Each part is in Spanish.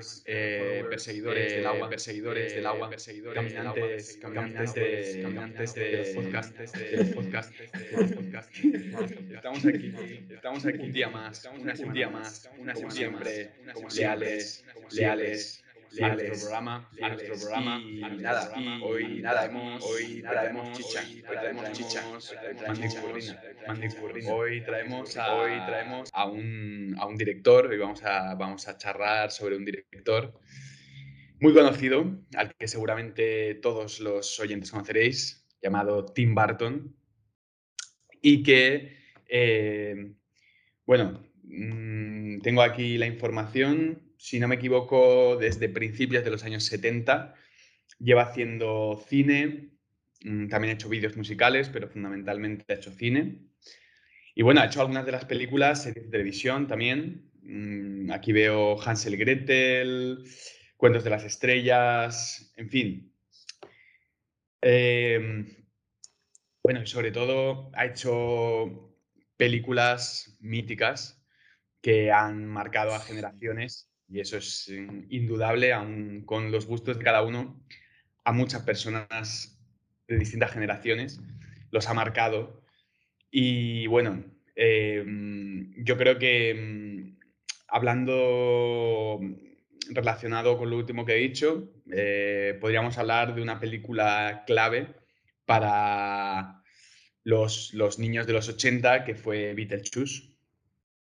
followers, eh, perseguidores del agua, perseguidores del agua, perseguidores, caminantes, caminantes, caminantes de los podcasts, de los podcasts, de los podcasts. Estamos aquí, estamos aquí un día más, un día más, una siempre, leales, leales a nuestro programa, a nuestro programa y, nada, hoy nada hoy traemos chicha, hoy traemos chicha, hoy traemos a, hoy traemos a un, a un director, hoy vamos a, vamos a charlar sobre un director muy conocido, al que seguramente todos los oyentes conoceréis, llamado Tim Burton, y que, eh, bueno, mmm, tengo aquí la información si no me equivoco, desde principios de los años 70. Lleva haciendo cine, mm, también ha hecho vídeos musicales, pero fundamentalmente ha hecho cine. Y bueno, ha hecho algunas de las películas, series de televisión también. Mm, aquí veo Hansel Gretel, Cuentos de las Estrellas, en fin. Em, bueno, y sobre todo ha hecho películas míticas que han marcado a generaciones y eso es mm, indudable, aun con los gustos de cada uno, a muchas personas de distintas generaciones los ha marcado. Y bueno, em, yo creo que mm, hablando relacionado con lo último que he dicho, eh, podríamos hablar de una película clave para los, los, niños de los 80, que fue Beetlejuice.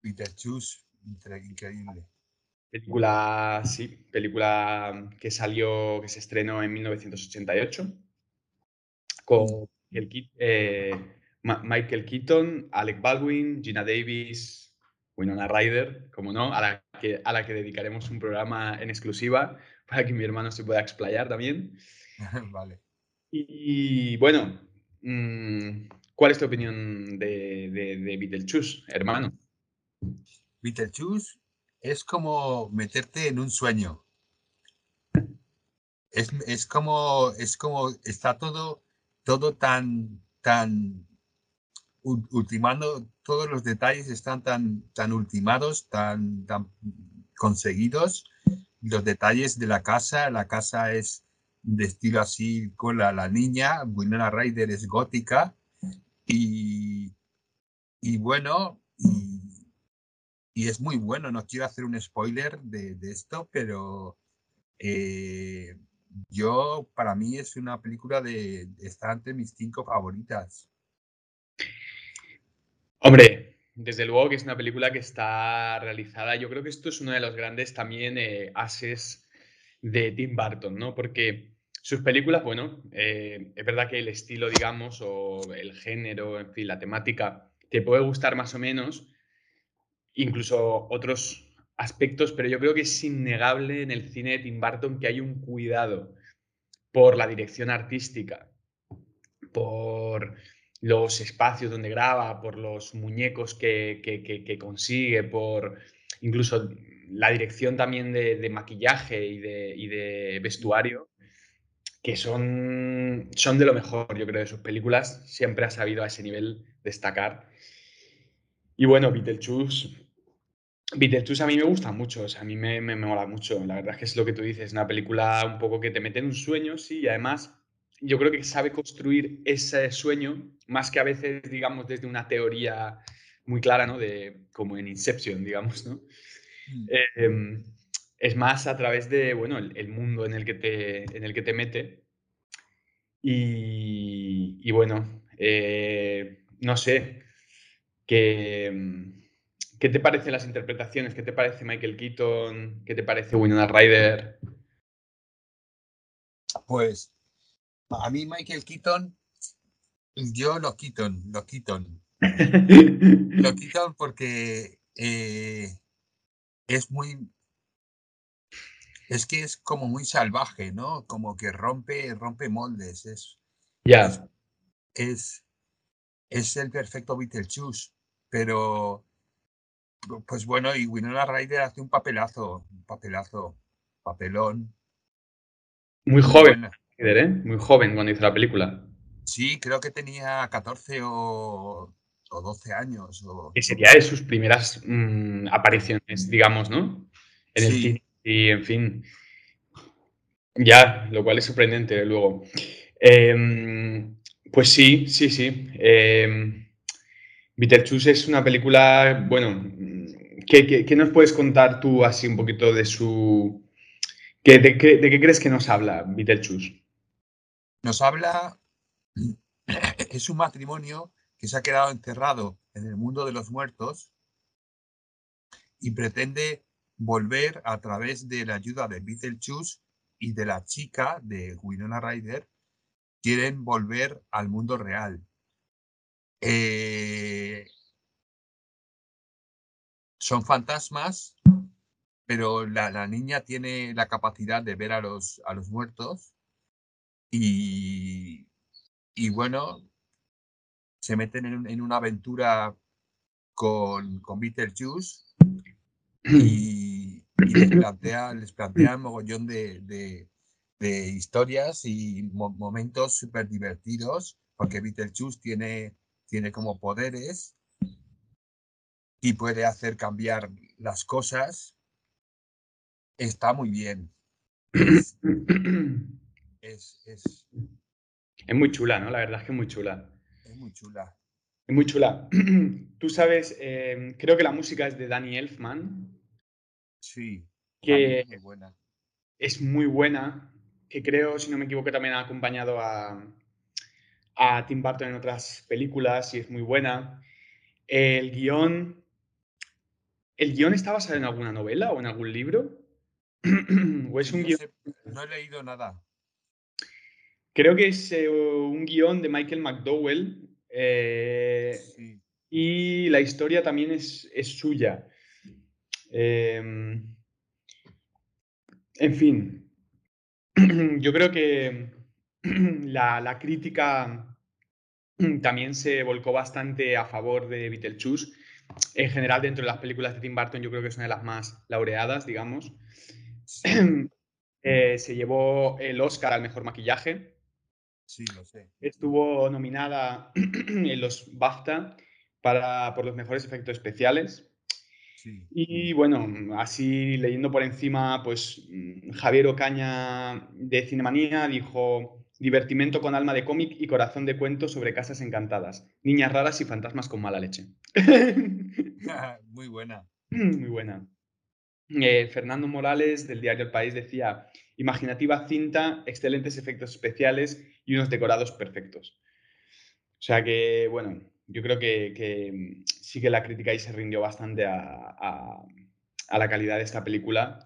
Beetlejuice, increíble. Película, sí, película que salió, que se estrenó en 1988 con el, eh, Michael Keaton, Alec Baldwin, Gina Davis, Winona Ryder, como no, a la, que, a la que dedicaremos un programa en exclusiva para que mi hermano se pueda explayar también. vale. Y, bueno, mm, ¿cuál es tu opinión de, de, de Beetlejuice, hermano? Beetlejuice es como meterte en un sueño. Es, como, es como, está todo, todo tan, tan, ultimando, todos los detalles están tan, tan ultimados, tan, tan conseguidos. Los detalles de la casa, la casa es de estilo así con la, la niña, Winona Ryder es gótica y, y bueno, y es muy bueno. No quiero hacer un spoiler de, esto, pero eh, yo, para mí, es una película de, está entre mis cinco favoritas. Hombre, desde luego que es una película que está realizada. Yo creo que esto es uno de los grandes también eh, ases de Tim Burton, ¿no? Porque sus películas, bueno, eh, es verdad que el estilo, digamos, o el género, en fin, la temática, te puede gustar más o menos, incluso otros aspectos, pero yo creo que es innegable en el cine de Tim Burton que hay un cuidado por la dirección artística, por los espacios donde graba, por los muñecos que, consigue, por incluso la dirección también de, maquillaje y de, vestuario, que son, son de lo mejor, yo creo, de sus películas. Siempre ha sabido a ese nivel destacar. Y bueno, Beetlejuice Beetlejuice a mí me gusta mucho, o sea, a mí me, me, mola mucho. La verdad es que es lo que tú dices, una película un poco que te mete en un sueño, sí, y además yo creo que sabe construir ese sueño más que a veces, digamos, desde una teoría muy clara, ¿no? De, como en Inception, digamos, ¿no? Mm. Em, es más a través de, bueno, el, mundo en el que te, en el que te mete. Y, y bueno, eh, no sé, que ¿Qué te parecen las interpretaciones? ¿Qué te parece Michael Keaton? ¿Qué te parece Winona Ryder? Pues a mí Michael Keaton, yo lo Keaton, lo Keaton. lo Keaton porque eh, es muy... Es que es como muy salvaje, ¿no? Como que rompe, rompe moldes. Es, ya. Es, es, el perfecto Beetlejuice, pero pues bueno, y Winona Ryder hace un papelazo, un papelazo, papelón. Muy joven, ¿eh? Muy joven cuando hizo la película. Sí, creo que tenía 14 o... o 12 años. O, que sería de sus primeras mm, apariciones, digamos, ¿no? En el Sí. cine. Y, en fin. Ya, lo cual es sorprendente, luego. Em, pues sí, sí, sí. Eh, Beetlejuice es una película, bueno, ¿qué, nos puedes contar tú así un poquito de su... ¿qué- de, qué, crees que nos habla Beetlejuice? Nos habla, es un matrimonio que se ha quedado encerrado en el mundo de los muertos y pretende volver a través de la ayuda de Beetlejuice y de la chica de Winona Ryder, quieren volver al mundo real. Eh, son fantasmas, pero la, la niña tiene la capacidad de ver a los, a los muertos y, y bueno, se meten en, una aventura con, con Beetlejuice y, les plantea, les plantea un mogollón de, de- de historias y mo- momentos súper divertidos, porque Beetlejuice tiene, tiene como poderes y puede hacer cambiar las cosas. Está muy bien. Es, es, es, Es muy chula, ¿no? La verdad es que es muy chula. es muy chula. Es muy chula. Tú sabes, eh, creo que la música es de Danny Elfman, Sí, que es muy buena. es muy buena, que creo, si no me equivoco, también ha acompañado a, a Tim Burton en otras películas y es muy buena. El guion, ¿el guion está basado en alguna novela o en algún libro? ¿O es un No guion? sé, no he leído nada. Creo que es eh, un guion de Michael McDowell eh, Sí, y la historia también es, es suya. Eh, en fin, yo creo que la, la crítica también se volcó bastante a favor de Beetlejuice. En general, dentro de las películas de Tim Burton, yo creo que es una de las más laureadas, digamos. sí, Eh, se llevó el Oscar al mejor maquillaje. sí, lo sé. Estuvo nominada en los BAFTA para, por los mejores efectos especiales. Sí, Y bueno, así leyendo por encima, pues mm, Javier Ocaña de Cinemanía dijo divertimento con alma de cómic y corazón de cuento sobre casas encantadas, niñas raras y fantasmas con mala leche. muy buena. Muy buena. Eh, Fernando Morales del diario El País decía, imaginativa cinta, excelentes efectos especiales y unos decorados perfectos. O sea que, bueno, yo creo que, que, mm, sí que la crítica ahí se rindió bastante a, a- a la calidad de esta película.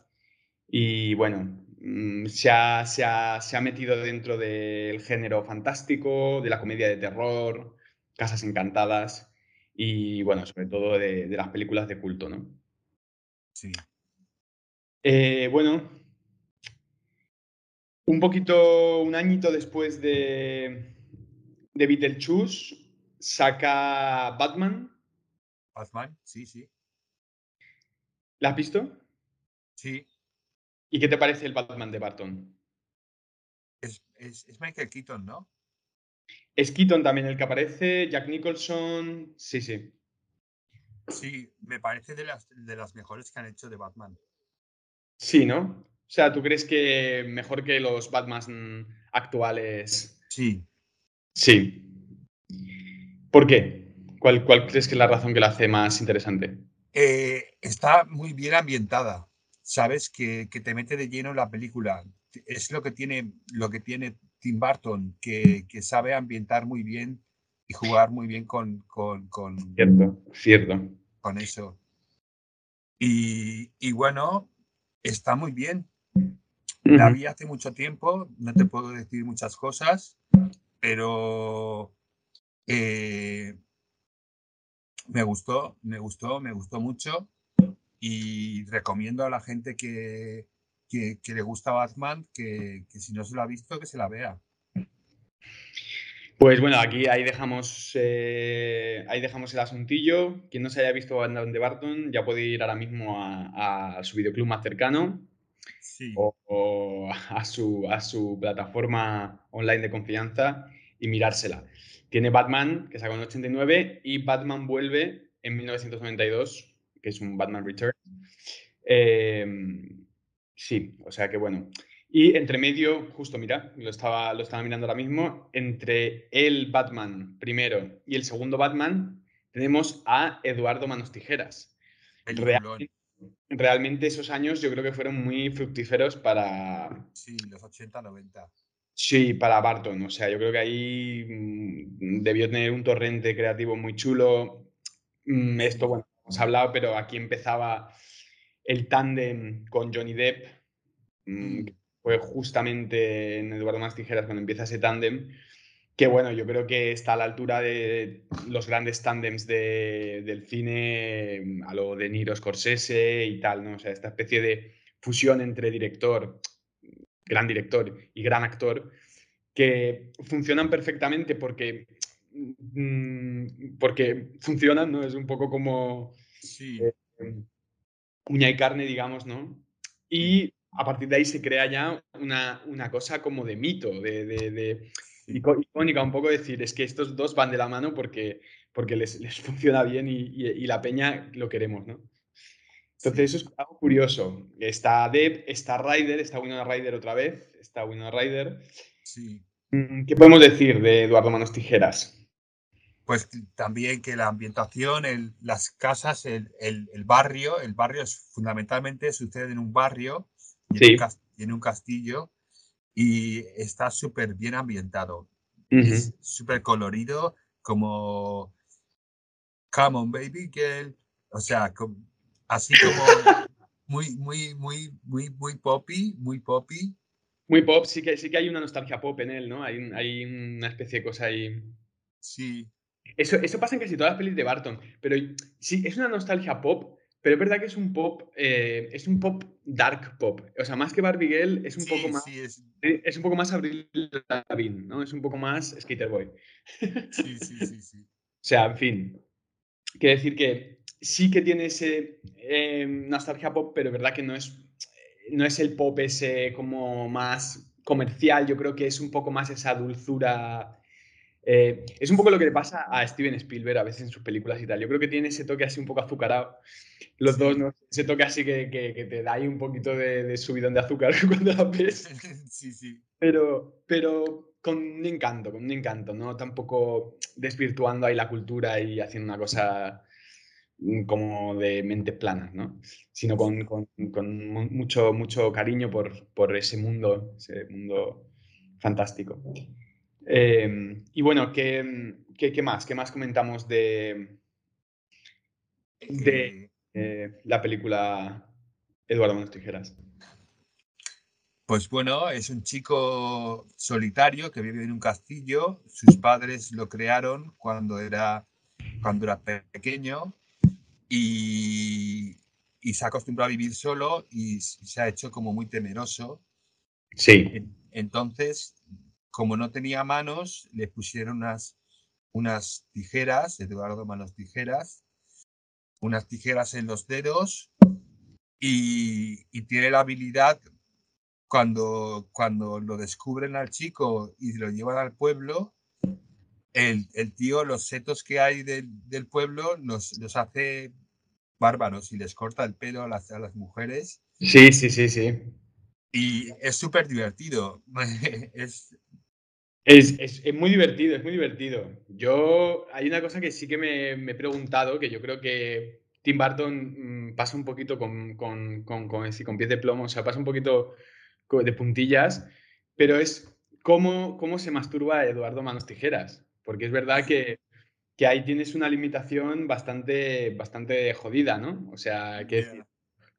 Y bueno, mm, se ha, se ha- se ha metido dentro del género fantástico, de la comedia de terror, Casas Encantadas y, bueno, sobre todo de, de las películas de culto, ¿no? Sí, Eh, bueno, un poquito, un añito después de, de Beetlejuice, saca Batman. Batman, sí, sí, ¿La has visto? sí. ¿Y qué te parece el Batman de Barton? Es, es, es Michael Keaton, ¿no? Es Keaton también el que aparece, Jack Nicholson, sí, sí. Sí, me parece de las, de las mejores que han hecho de Batman. Sí, ¿no? O sea, ¿tú crees que mejor que los Batman actuales? Sí, Sí. ¿Por qué? ¿Cuál, cuál crees que es la razón que la hace más interesante? Eh, está muy bien ambientada. Sabes que, que te mete de lleno en la película. Es lo que tiene, lo que tiene Tim Burton, que, que sabe ambientar muy bien y jugar muy bien con, con, con, Cierto, cierto. con eso. Y, y bueno, está muy bien. La vi hace mucho tiempo, no te puedo decir muchas cosas, pero eh, me gustó, me gustó, me gustó mucho y recomiendo a la gente que, que, que le gusta Batman que, que si no se lo ha visto, que se la vea. Pues bueno, aquí ahí dejamos, eh, ahí dejamos el asuntillo. Quien no se haya visto Batman de Barton ya puede ir ahora mismo a, a su videoclub más cercano Sí, o, o a, su, a su plataforma online de confianza y mirársela. Tiene Batman, que sacó en 89, y Batman vuelve en 1992, que es un Batman Return. Em, sí, o sea que bueno. Y entre medio, justo mira, lo estaba, lo estaba mirando ahora mismo, entre el Batman primero y el segundo Batman, tenemos a Eduardo Manos Tijeras. Realmente, realmente, esos años yo creo que fueron muy fructíferos para... Sí, los 80, 90. Sí, para Barton. O sea, yo creo que ahí mm, debió tener un torrente creativo muy chulo. Mm, esto, bueno, hemos hablado, pero aquí empezaba el tándem con Johnny Depp. Mm, fue justamente en Eduardo Más Tijeras cuando empieza ese tándem. Que bueno, yo creo que está a la altura de los grandes tándems del cine, a lo de Niro Scorsese y tal, ¿no? O sea, esta especie de fusión entre director, gran director y gran actor, que funcionan perfectamente porque, mm, porque funcionan, ¿no? Es un poco como eh, uña y carne, digamos, ¿no? Y a partir de ahí se crea ya una, una cosa como de mito, de, de, icónica, un poco decir, es que estos dos van de la mano porque, porque les, les funciona bien y, y, la peña lo queremos, ¿no? Entonces, eso es algo curioso. Está Deb, está Ryder, está Winona Ryder otra vez, está Winona Ryder. Sí. Mm, ¿Qué podemos decir de Eduardo Manos Tijeras? Pues también que la ambientación, el, las casas, el, el, el, barrio, el barrio es fundamentalmente sucede en un barrio y, sí. en, un en, un castillo y está súper bien ambientado. Uh -huh. Es súper colorido, como Come on, baby girl. O sea, como, así como muy, muy, muy, muy, muy poppy, muy poppy. Muy pop, sí que, sí que hay una nostalgia pop en él, ¿no? Hay, hay una especie de cosa ahí. Sí. Eso, eso pasa en casi todas las pelis de Barton, pero sí, es una nostalgia pop, pero es verdad que es un pop, eh, es un pop dark pop. O sea, más que Barbie Girl, es un sí, poco más. Sí, es... es... un poco más Avril Lavigne, ¿no? Es un poco más Skater Boy. Sí, sí, sí, sí. o sea, en fin. Quiero decir que sí que tiene ese eh, nostalgia pop, pero es verdad que no es, no es el pop ese como más comercial. Yo creo que es un poco más esa dulzura. Eh, es un poco lo que le pasa a Steven Spielberg a veces en sus películas y tal. Yo creo que tiene ese toque así un poco azucarado. Los sí. dos, ¿no? Ese toque así que, que, que, te da ahí un poquito de, de subidón de azúcar cuando la ves. Sí, sí. Pero, pero con un encanto, con un encanto, ¿no? Tampoco desvirtuando ahí la cultura y haciendo una cosa como de mentes planas, ¿no? Sino con, con, con mucho, mucho cariño por, por, ese mundo, ese mundo fantástico. Eh, y bueno, ¿qué, ¿qué, ¿qué, más? ¿Qué más comentamos de, de eh, la película Eduardo Manos Tijeras? Pues bueno, es un chico solitario que vive en un castillo. Sus padres lo crearon cuando era, cuando era pequeño y, y, se ha acostumbrado a vivir solo y se ha hecho como muy temeroso. Sí. Entonces, como no tenía manos, le pusieron unas, unas tijeras, Eduardo Manos Tijeras, unas tijeras en los dedos y, y tiene la habilidad, cuando, cuando lo descubren al chico y lo llevan al pueblo, el, el, tío, los setos que hay del, del pueblo, los, los, hace bárbaros y les corta el pelo a las, a las mujeres. Sí, sí, sí, sí. Y es súper divertido. es, es, es, es, muy divertido, es muy divertido. Yo, hay una cosa que sí que me, me he preguntado, que yo creo que Tim Burton mmm, pasa un poquito con, con, con, con, con pies de plomo, o sea, pasa un poquito de puntillas, pero es cómo, cómo se masturba Eduardo Manos Tijeras. Porque es verdad que, que ahí tienes una limitación bastante, bastante jodida, ¿no? O sea, que yeah.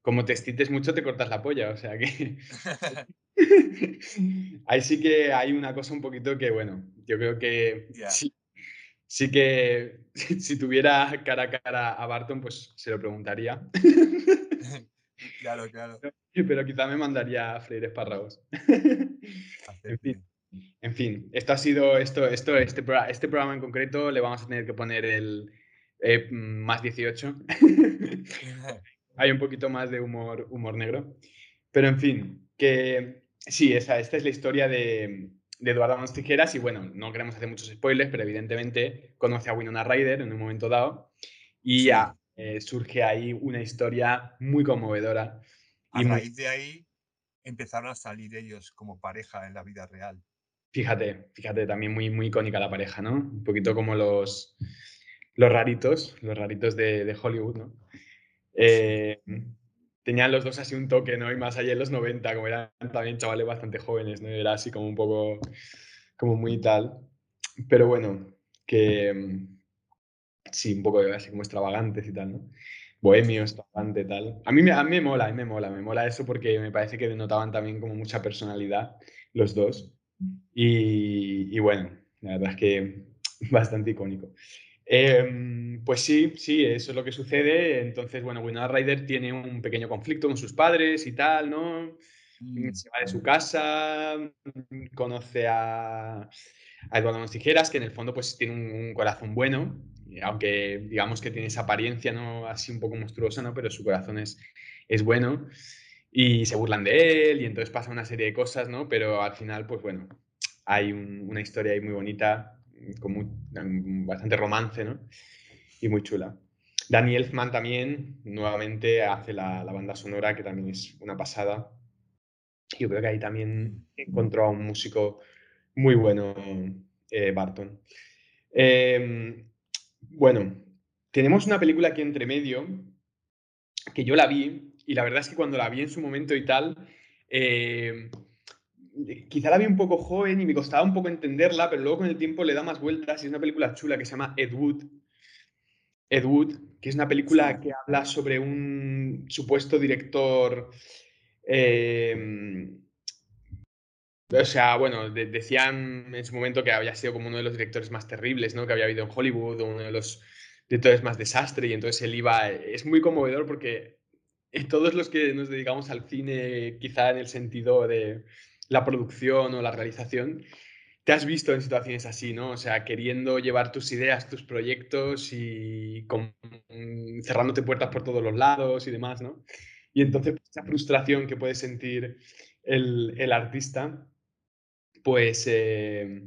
como te excites mucho te cortas la polla, o sea que... ahí sí que hay una cosa un poquito que, bueno, yo creo que yeah. sí, sí que si tuviera cara a cara a Barton, pues se lo preguntaría. claro, claro. Pero quizá me mandaría a freír espárragos. en fin. En fin, esto ha sido, esto, esto, este, este programa en concreto le vamos a tener que poner el eh, más 18. Hay un poquito más de humor, humor negro. Pero en fin, que sí, esa, esta es la historia de, de Eduardo Manos Tijeras y bueno, no queremos hacer muchos spoilers, pero evidentemente conoce a Winona Ryder en un momento dado y ya eh, surge ahí una historia muy conmovedora. A raíz de ahí empezaron a salir ellos como pareja en la vida real. Fíjate, fíjate, también muy, muy icónica la pareja, ¿no? Un poquito como los, los raritos, los raritos de, Hollywood, ¿no? Eh, tenían los dos así un toque, ¿no? Y más allá de los 90, como eran también chavales bastante jóvenes, ¿no? Era así como un poco, como muy tal. Pero bueno, que sí, un poco así como extravagantes y tal, ¿no? Bohemio, extravagante, tal. A mí, me, a mí me mola, a mí me mola, me mola eso porque me parece que denotaban también como mucha personalidad los dos. Y, y bueno, la verdad es que bastante icónico. Em, pues sí, sí, eso es lo que sucede. Entonces, bueno, Winona Ryder tiene un pequeño conflicto con sus padres y tal, ¿no? Mm. Se va de su casa, conoce a, a Eduardo Tijeras, que en el fondo pues tiene un, corazón bueno, aunque digamos que tiene esa apariencia, ¿no? Así un poco monstruosa, ¿no? Pero su corazón es, es bueno y se burlan de él y entonces pasa una serie de cosas, ¿no? Pero al final, pues bueno, hay una historia ahí muy bonita bastante romance, ¿no? Y muy chula. Danny Elfman también, nuevamente, hace la, banda sonora, que también es una pasada. Yo creo que ahí también encontró a un músico muy bueno, eh, Barton. Em, bueno, tenemos una película aquí entre medio, que yo la vi, y la verdad es que cuando la vi en su momento y tal, eh, quizá la vi un poco joven y me costaba un poco entenderla, pero luego con el tiempo le da más vueltas y es una película chula que se llama Ed Wood. Ed Wood, que es una película que habla sobre un supuesto director. Eh, o sea, bueno, decían en su momento que había sido como uno de los directores más terribles, ¿no? Que había habido en Hollywood, uno de los directores más desastre, y entonces él iba. Es muy conmovedor porque todos los que nos dedicamos al cine, quizá en el sentido de la producción o la realización, te has visto en situaciones así, ¿no? O sea, queriendo llevar tus ideas, tus proyectos y cerrándote puertas por todos los lados y demás, ¿no? Y entonces pues, esa frustración que puede sentir el, artista, pues, eh,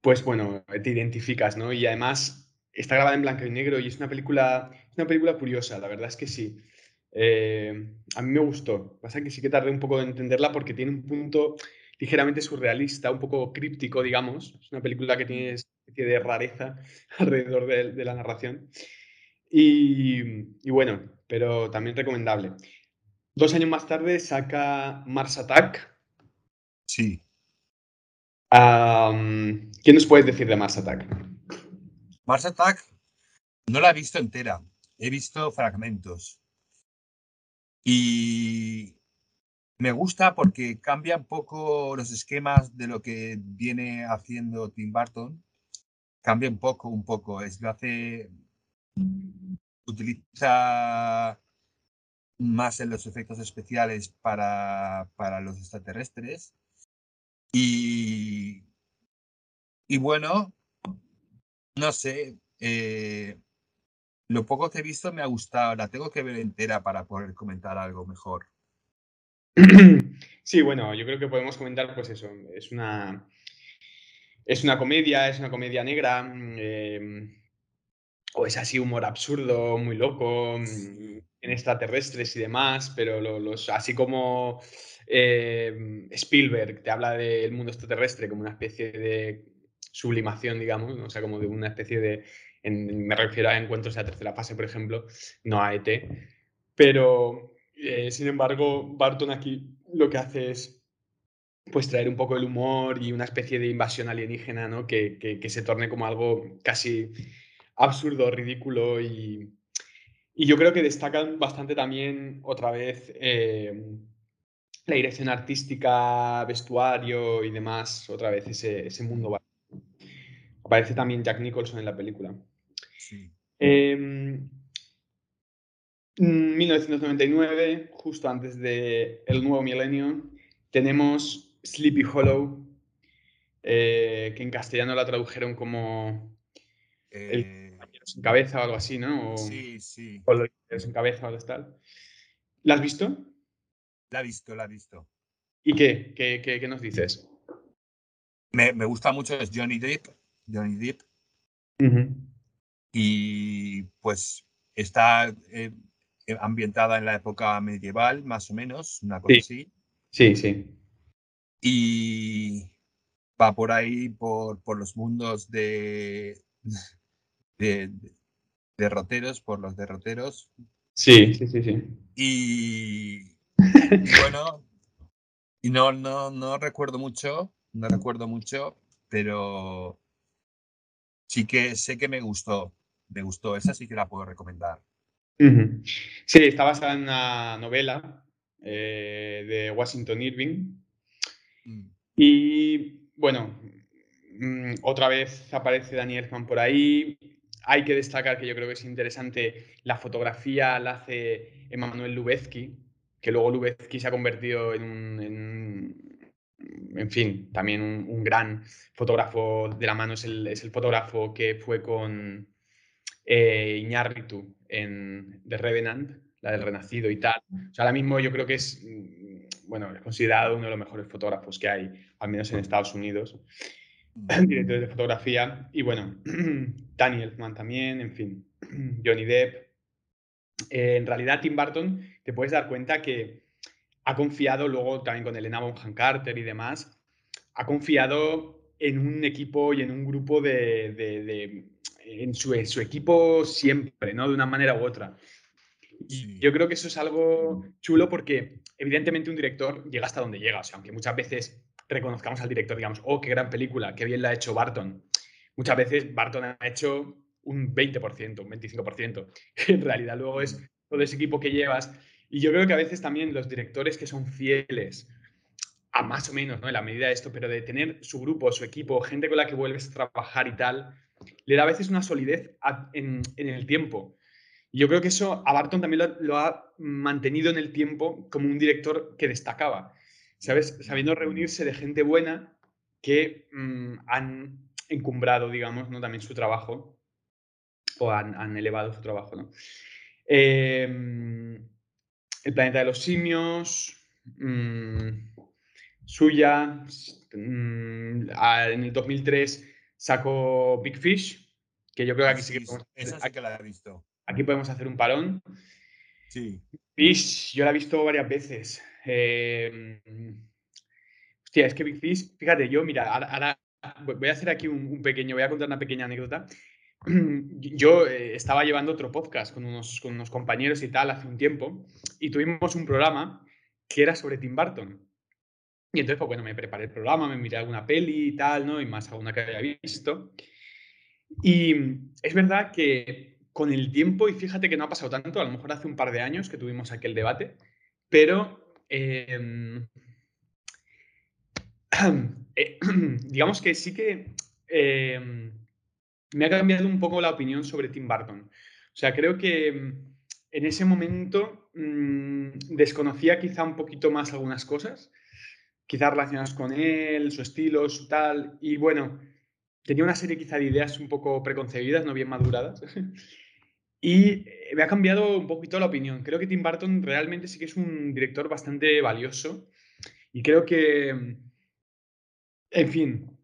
pues bueno, te identificas, ¿no? Y además está grabada en blanco y negro y es una película, es una película curiosa, la verdad es que sí. Eh, a mí me gustó. Pasa que sí que tardé un poco en entenderla porque tiene un punto ligeramente surrealista, un poco críptico, digamos. Es una película que tiene especie de rareza alrededor de, la narración. Y, bueno, pero también recomendable. Dos años más tarde saca Mars Attack. Sí. ¿Qué nos puedes decir de Mars Attack? Mars Attack no la he visto entera, he visto fragmentos. Y me gusta porque cambia un poco los esquemas de lo que viene haciendo Tim Burton. Cambia un poco, un poco. Es, lo hace. Utiliza más en los efectos especiales para, para los extraterrestres. Y, y bueno, no sé. Eh, lo poco que he visto me ha gustado, la tengo que ver entera para poder comentar algo mejor. Sí, bueno, yo creo que podemos comentar, pues eso, es una, es una comedia, es una comedia negra, em, o es así humor absurdo, muy loco, mm, en extraterrestres y demás, pero los, así como em, Spielberg te habla del mundo extraterrestre como una especie de sublimación, digamos, o sea, como de una especie de me refiero a encuentros de la tercera fase, por ejemplo, no a ET. Pero, eh, sin embargo, Barton aquí lo que hace es pues traer un poco el humor y una especie de invasión alienígena, ¿no? Que, que, se torne como algo casi absurdo, ridículo y, y yo creo que destacan bastante también otra vez eh, la dirección artística, vestuario y demás, otra vez ese, ese mundo. Aparece también Jack Nicholson en la película. 1999, em, justo antes del el nuevo milenio, tenemos Sleepy Hollow, eh, que en castellano la tradujeron como El eh, sin cabeza o algo así, ¿no? sí, sí. O sin cabeza o algo tal. ¿La has visto? La he visto, la he visto. ¿Y qué? ¿Qué, qué, qué nos dices? me, me gusta mucho es Johnny Depp. Johnny Depp. Y pues está eh, ambientada en la época medieval, más o menos, una cosa así. Sí, sí. Y va por ahí, por, por los mundos de, de, derroteros, por los derroteros. Sí, sí, sí, sí. Y, bueno, y no, no, no recuerdo mucho, no recuerdo mucho, pero sí que sé que me gustó, me gustó, esa sí que la puedo recomendar. Sí, está basada en una novela eh, de Washington Irving. Mm. Y bueno, mm, otra vez aparece Daniel Elfman por ahí. Hay que destacar que yo creo que es interesante la fotografía la hace Emanuel Lubezki, que luego Lubezki se ha convertido en un, en, fin, también un, gran fotógrafo de la mano, es el, es el fotógrafo que fue con eh, Iñárritu en The Revenant, la del Renacido y tal. O sea, ahora mismo yo creo que es, mm, bueno, es considerado uno de los mejores fotógrafos que hay, al menos en Estados Unidos, directores de fotografía. Y bueno, Daniel Elfman también, en fin, Johnny Depp. Eh, en realidad, Tim Burton, te puedes dar cuenta que ha confiado luego también con Elena Bonham Carter y demás, ha confiado en un equipo y en un grupo de, en su, equipo siempre, ¿no? De una manera u otra. Y yo creo que eso es algo chulo porque evidentemente un director llega hasta donde llega. O sea, aunque muchas veces reconozcamos al director, digamos, oh, qué gran película, qué bien la ha hecho Barton. Muchas veces Barton ha hecho un 20%, un 25%. En realidad luego es todo ese equipo que llevas. Y yo creo que a veces también los directores que son fieles a más o menos, ¿no? En la medida de esto, pero de tener su grupo, su equipo, gente con la que vuelves a trabajar y tal, le da a veces una solidez en, el tiempo. Y yo creo que eso a Barton también lo, ha mantenido en el tiempo como un director que destacaba, ¿sabes? Sabiendo reunirse de gente buena que mm, han encumbrado, digamos, ¿no? también su trabajo o han, elevado su trabajo. ¿no? Em, el planeta de los simios, mm, suya, mm, en el 2003 sacó Big Fish, que yo creo que aquí sí, que podemos, esa que la he visto. Aquí podemos hacer un parón. Sí. Fish, yo la he visto varias veces. Eh, hostia, es que Big Fish, fíjate, yo, mira, ahora, voy a hacer aquí un, pequeño, voy a contar una pequeña anécdota. Yo eh, estaba llevando otro podcast con unos, con unos compañeros y tal hace un tiempo y tuvimos un programa que era sobre Tim Burton. Y entonces, pues bueno, me preparé el programa, me miré alguna peli y tal, ¿no? Y más alguna que había visto. Y es verdad que con el tiempo, y fíjate que no ha pasado tanto, a lo mejor hace un par de años que tuvimos aquel debate, pero em, eh, digamos que sí que em, me ha cambiado un poco la opinión sobre Tim Burton. O sea, creo que em, en ese momento mm, desconocía quizá un poquito más algunas cosas quizás relacionadas con él, su estilo, su tal. Y bueno, tenía una serie quizá de ideas un poco preconcebidas, no bien maduradas. y me ha cambiado un poquito la opinión. Creo que Tim Burton realmente sí que es un director bastante valioso. Y creo que, en fin,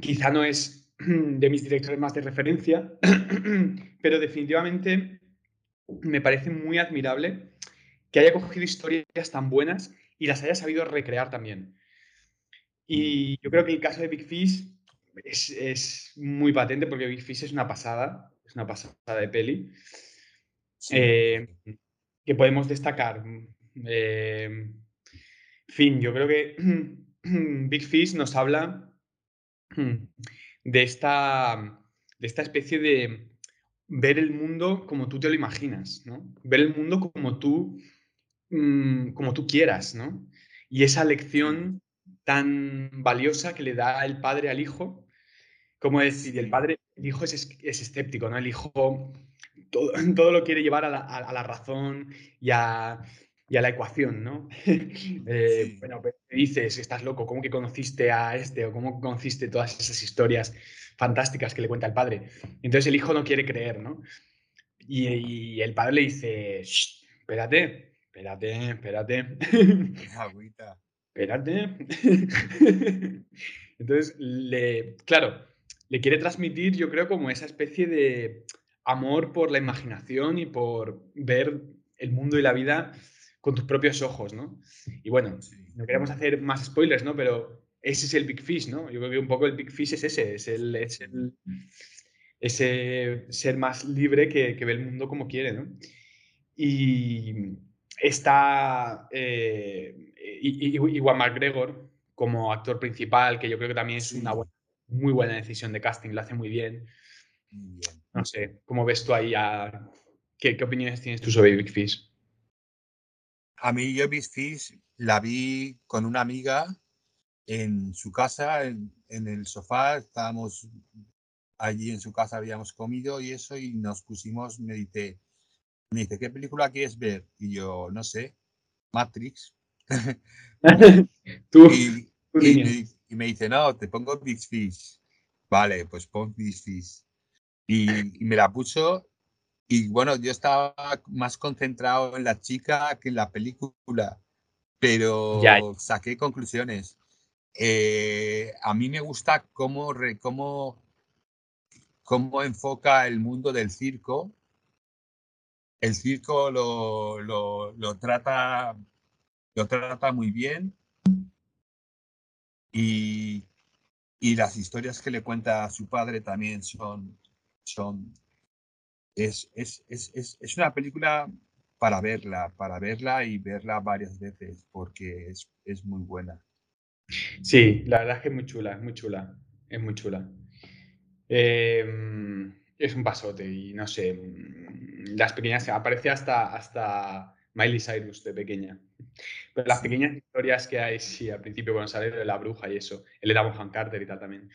quizá no es de mis directores más de referencia, pero definitivamente me parece muy admirable que haya cogido historias tan buenas y las haya sabido recrear también. Y yo creo que el caso de Big Fish es, muy patente porque Big Fish es una pasada, es una pasada de peli. Eh, que podemos destacar. Eh, en fin, yo creo que Big Fish nos habla de esta, de esta especie de ver el mundo como tú te lo imaginas, ¿no? Ver el mundo como tú Mm, como tú quieras, ¿no? Y esa lección tan valiosa que le da el padre al hijo, como decir, el padre, el hijo es, es escéptico, ¿no? El hijo todo, todo lo quiere llevar a la, a, la razón y a, y a, la ecuación, ¿no? eh, bueno, pues dices, estás loco, ¿cómo que conociste a este o cómo conociste todas esas historias fantásticas que le cuenta el padre? Entonces el hijo no quiere creer, ¿no? Y, y el padre le dice, espérate, espérate, espérate. Agüita. espérate. Entonces, le, claro, le quiere transmitir, yo creo, como esa especie de amor por la imaginación y por ver el mundo y la vida con tus propios ojos, ¿no? Y bueno, no queremos hacer más spoilers, ¿no? Pero ese es el Big Fish, ¿no? Yo creo que un poco el Big Fish es ese, es el, es el ese ser más libre que, ve el mundo como quiere, ¿no? Y está eh, Iwan McGregor como actor principal, que yo creo que también es una muy buena decisión de casting, lo hace muy bien. No sé, ¿cómo ves tú ahí? ¿Qué, ¿Qué, opiniones tienes tú sobre Big Fish? A mí yo Big Fish la vi con una amiga en su casa, en, en el sofá, estábamos allí en su casa habíamos comido y eso, y nos pusimos, me dice, me dice, ¿qué película quieres ver? Y yo, no sé, Matrix. y, me, dice, no, te pongo Big Fish. Vale, pues pon Big Fish. Y, me la puso y bueno, yo estaba más concentrado en la chica que en la película, pero saqué conclusiones. Eh, a mí me gusta cómo, cómo cómo enfoca el mundo del circo. El circo lo, lo, trata, lo trata muy bien y, y, las historias que le cuenta a su padre también son... son es, es, es, es una película para verla, para verla y verla varias veces porque es, muy buena. Sí, la verdad es que es muy chula, es muy chula, es muy chula. Em, es un pasote y no sé, mm, las pequeñas, aparece hasta, hasta Miley Cyrus de pequeña. Pero las pequeñas historias que hay, sí, al principio cuando sale de la bruja y eso, él era Bonham Carter y tal también.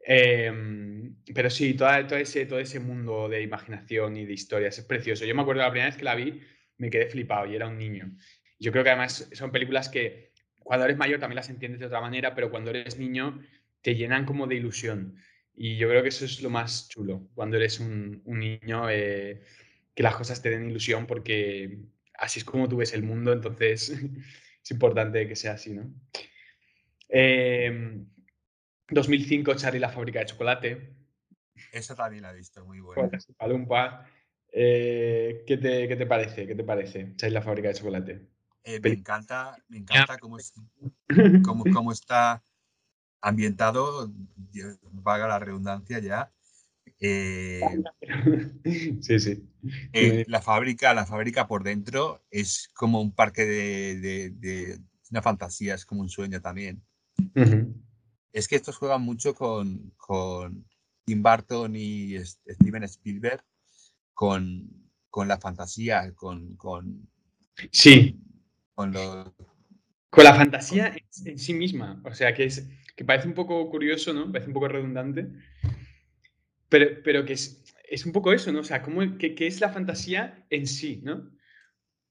Em, pero sí, todo, ese, todo ese mundo de imaginación y de historias es precioso. Yo me acuerdo la primera vez que la vi, me quedé flipado y era un niño. Yo creo que además son películas que cuando eres mayor también las entiendes de otra manera, pero cuando eres niño te llenan como de ilusión. Y yo creo que eso es lo más chulo, cuando eres un, niño, eh, que las cosas te den ilusión porque así es como tú ves el mundo, entonces es importante que sea así, ¿no? 2005, em, Charlie la fábrica de chocolate. Esa también la he visto, muy buena. Palumpa. Eh, ¿qué, te, ¿Qué te parece? ¿Qué te parece, Charlie la fábrica de chocolate? Eh, me encanta, me encanta cómo, cómo, cómo está ambientado, vaga la redundancia ya. Eh, sí, sí. Eh, la fábrica, la fábrica por dentro es como un parque de, una fantasía, es como un sueño también. Es que estos juegan mucho con, con Tim Burton y Steven Spielberg, con, con la fantasía, con, con, sí. con, lo, con la fantasía en sí misma. O sea, que es que parece un poco curioso, ¿no? Parece un poco redundante, pero, pero que es, es un poco eso, ¿no? O sea, ¿cómo, qué, es la fantasía en sí, ¿no?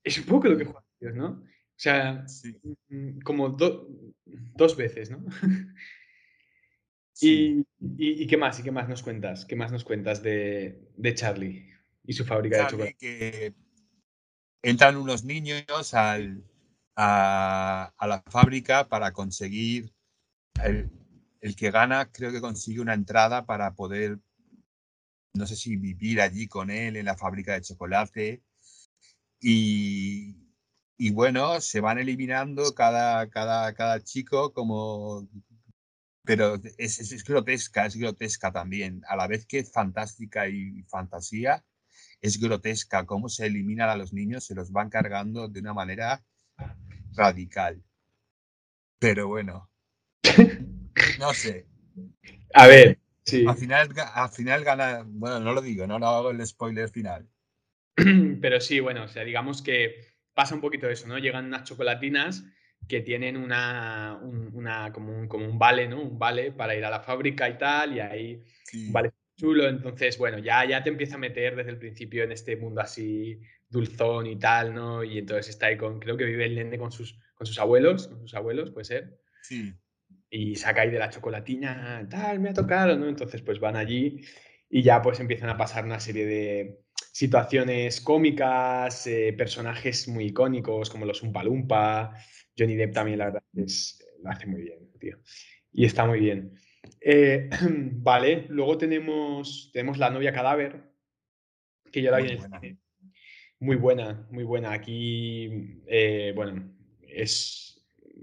Es un poco lo que juega Dios, ¿no? O sea, mm, como dos veces, ¿no? Y, y, qué más? ¿Y qué más nos cuentas? ¿Qué más nos cuentas de, de Charlie y su fábrica de chocolate? Que entran unos niños al, a, a, la fábrica para conseguir el, que gana creo que consigue una entrada para poder, no sé si vivir allí con él en la fábrica de chocolate. Y, y bueno, se van eliminando cada, cada, cada chico como... Pero es, es, grotesca, es grotesca también. A la vez que es fantástica y fantasía, es grotesca. Cómo se eliminan a los niños, se los van cargando de una manera radical. Pero bueno, no sé. A ver, sí. Al final, al final gana. Bueno, no lo digo, no, lo hago el spoiler final. Pero sí, bueno, o sea, digamos que pasa un poquito eso, ¿no? Llegan unas chocolatinas que tienen una, una como, un, como un vale, ¿no? Un vale para ir a la fábrica y tal, y ahí vale chulo. Entonces, bueno, ya, ya te empieza a meter desde el principio en este mundo así dulzón y tal, ¿no? Y entonces está ahí con, creo que vive el nene con sus, con sus abuelos, con sus abuelos, puede ser. Sí y saca ahí de la chocolatina, tal, me ha tocado, ¿no? Entonces pues van allí y ya pues empiezan a pasar una serie de situaciones cómicas, eh, personajes muy icónicos como los Umpa Johnny Depp también, la verdad, es, lo hace muy bien, tío. Y está muy bien. Eh, vale, luego tenemos, tenemos La novia cadáver, que yo la vi en el cine. Muy buena, muy buena. Aquí, eh, bueno, es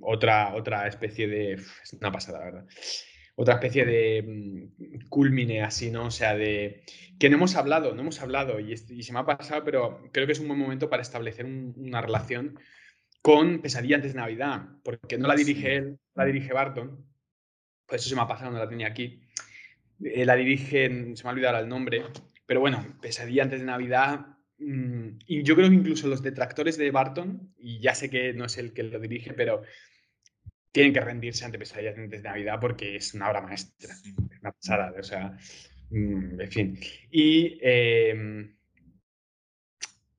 otra, otra especie de... Es una pasada, la verdad otra especie de mm, culmine así, ¿no? O sea, de que no hemos hablado, no hemos hablado y, se me ha pasado, pero creo que es un buen momento para establecer una relación con Pesadilla antes de Navidad, porque no la dirige él, la dirige Barton, por eso se me ha pasado, no la tenía aquí. Eh, la dirige, se me ha olvidado el nombre, pero bueno, Pesadilla antes de Navidad. Mm, y yo creo que incluso los detractores de Barton, y ya sé que no es el que lo dirige, pero tienen que rendirse ante Pesadillas antes de Navidad porque es una obra maestra, es una pasada, o sea, mm, en fin. Y em,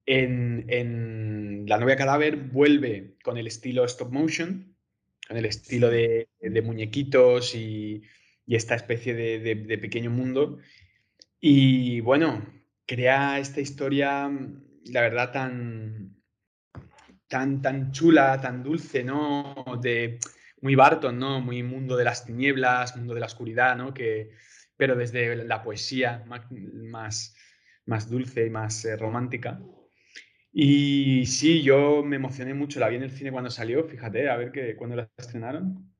en, La novia cadáver vuelve con el estilo stop motion, con el estilo de, muñequitos y, esta especie de, pequeño mundo. Y bueno, crea esta historia, la verdad, tan, tan, tan chula, tan dulce, ¿no? De, muy Barton, ¿no? Muy mundo de las tinieblas, mundo de la oscuridad, ¿no? Que, pero desde la poesía más, más, dulce y más eh, romántica. Y sí, yo me emocioné mucho, la vi en el cine cuando salió, fíjate, a ver que, cuándo la estrenaron.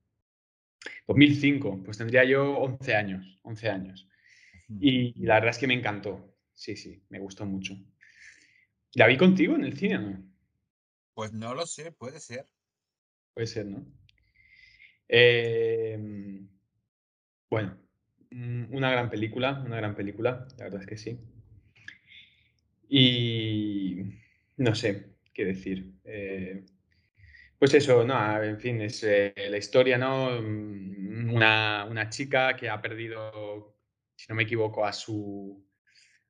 2005, pues tendría yo 11 años, 11 años. Y, la verdad es que me encantó, sí, sí, me gustó mucho. ¿La vi contigo en el cine o no? Pues no lo sé, puede ser. Puede ser, ¿no? Em, bueno, mm, una gran película, una gran película, la verdad es que sí. Y no sé qué decir. Eh, pues eso, no, en fin, es eh, la historia, ¿no? Mm, una, una, chica que ha perdido, si no me equivoco, a su.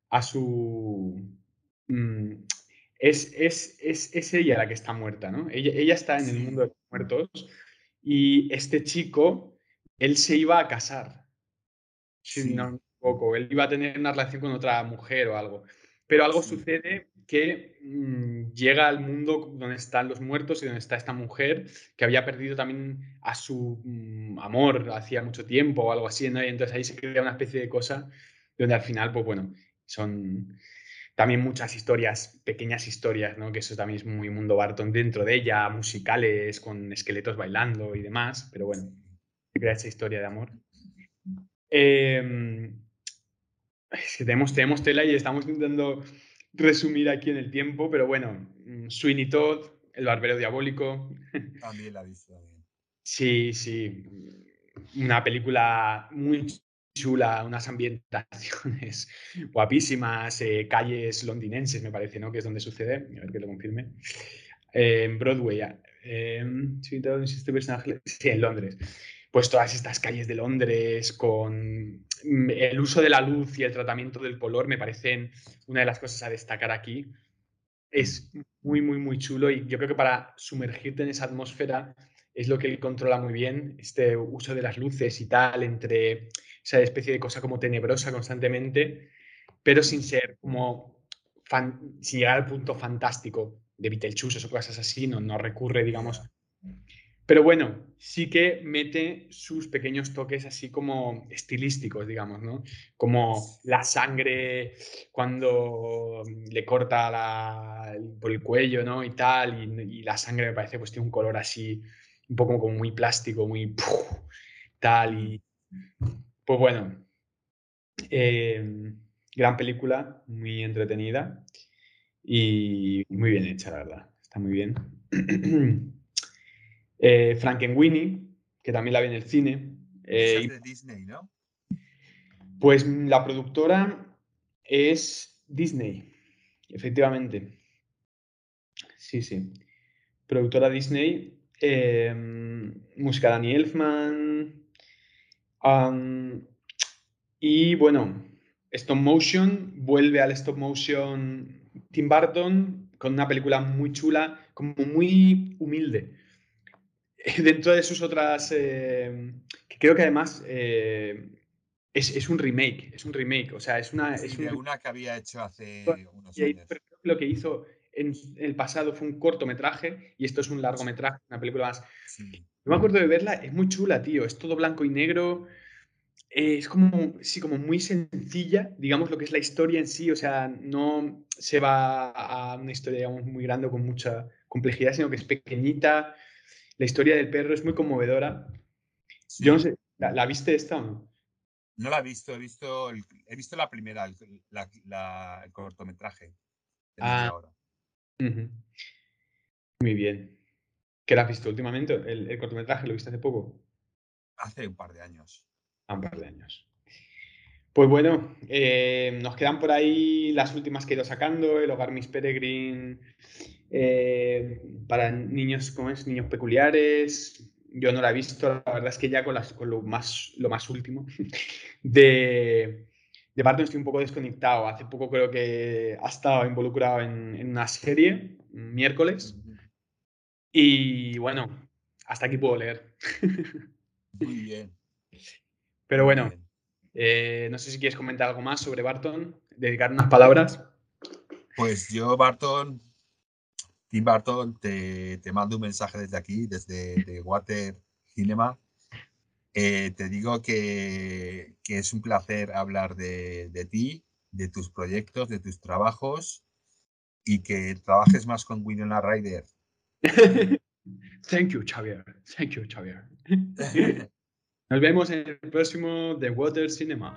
a su. Mm, es, es, es, es, ella la que está muerta, ¿no? Ella, ella está en el mundo de los muertos y este chico, él se iba a casar. Sí. No, un poco. Él iba a tener una relación con otra mujer o algo. Pero algo sucede que mm, llega al mundo donde están los muertos y donde está esta mujer que había perdido también a su mm, amor hacía mucho tiempo o algo así, ¿no? Y entonces ahí se crea una especie de cosa donde al final, pues bueno, son también muchas historias, pequeñas historias, ¿no? que eso también es muy mundo Barton dentro de ella, musicales con esqueletos bailando y demás, pero bueno, crea esa historia de amor. Em, es que tenemos, tenemos tela y estamos intentando resumir aquí en el tiempo, pero bueno, mm, Sweeney Todd, El Barbero Diabólico. También la he visto. Sí, sí. Una película muy chula, unas ambientaciones guapísimas, eh, calles londinenses, me parece, ¿no? Que es donde sucede, a ver que lo confirme. en Broadway, em, sí, en Londres. Pues todas estas calles de Londres con mm, el uso de la luz y el tratamiento del color me parecen una de las cosas a destacar aquí. Es muy, muy, muy chulo y yo creo que para sumergirte en esa atmósfera es lo que él controla muy bien, este uso de las luces y tal, entre esa especie de cosa como tenebrosa constantemente, pero sin ser como, sin llegar al punto fantástico de Beetlejuice o cosas así, no, no recurre, digamos. Pero bueno, sí que mete sus pequeños toques así como estilísticos, digamos, ¿no? Como la sangre cuando le corta la, por el cuello, ¿no? Y tal, y, la sangre me parece pues tiene un color así, un poco como muy plástico, muy tal, y pues bueno, em, gran película, muy entretenida y muy bien hecha, la verdad. Está muy bien. eh, Frankenweenie, que también la vi en el cine. Eh, es de Disney, ¿no? Pues la productora es Disney, efectivamente. Sí, sí. Productora Disney. Em, música Danny Elfman, y bueno, stop motion, vuelve al stop motion Tim Burton con una película muy chula, como muy humilde. Dentro de sus otras, eh, que creo que además eh, es, un remake, es un remake, o sea, es una... es una que había hecho hace unos años. Lo que hizo en el pasado fue un cortometraje y esto es un largometraje, una película más. No me acuerdo de verla, es muy chula, tío, es todo blanco y negro, es como, sí, como muy sencilla, digamos, lo que es la historia en sí, o sea, no se va a una historia, digamos, muy grande con mucha complejidad, sino que es pequeñita. La historia del perro es muy conmovedora. Yo no sé, ¿la, viste esta o no? No la he visto, he visto, he visto la primera, el, la, cortometraje. Ah. Muy bien. ¿Qué la has visto últimamente? ¿El, ¿El, cortometraje lo viste hace poco? Hace un par de años a un par de años. Pues bueno, eh, nos quedan por ahí las últimas que he ido sacando, el Hogar Miss Peregrine eh, para niños, ¿cómo es? Niños peculiares. Yo no la he visto, la verdad es que ya con, las, con lo, más, lo más último de, de Barton estoy un poco desconectado. Hace poco creo que ha estado involucrado en, en una serie, miércoles. Y bueno, hasta aquí puedo leer. Muy bien. Pero bueno, eh, no sé si quieres comentar algo más sobre Barton, dedicar unas palabras. Pues yo, Barton, Tim Barton, te, mando un mensaje desde aquí, desde Water Cinema. Eh, te digo que, es un placer hablar de, de, ti, de tus proyectos, de tus trabajos y que trabajes más con Winona Ryder. Thank you, Xavier. Thank you, Xavier. Nos vemos en el próximo The Water Cinema.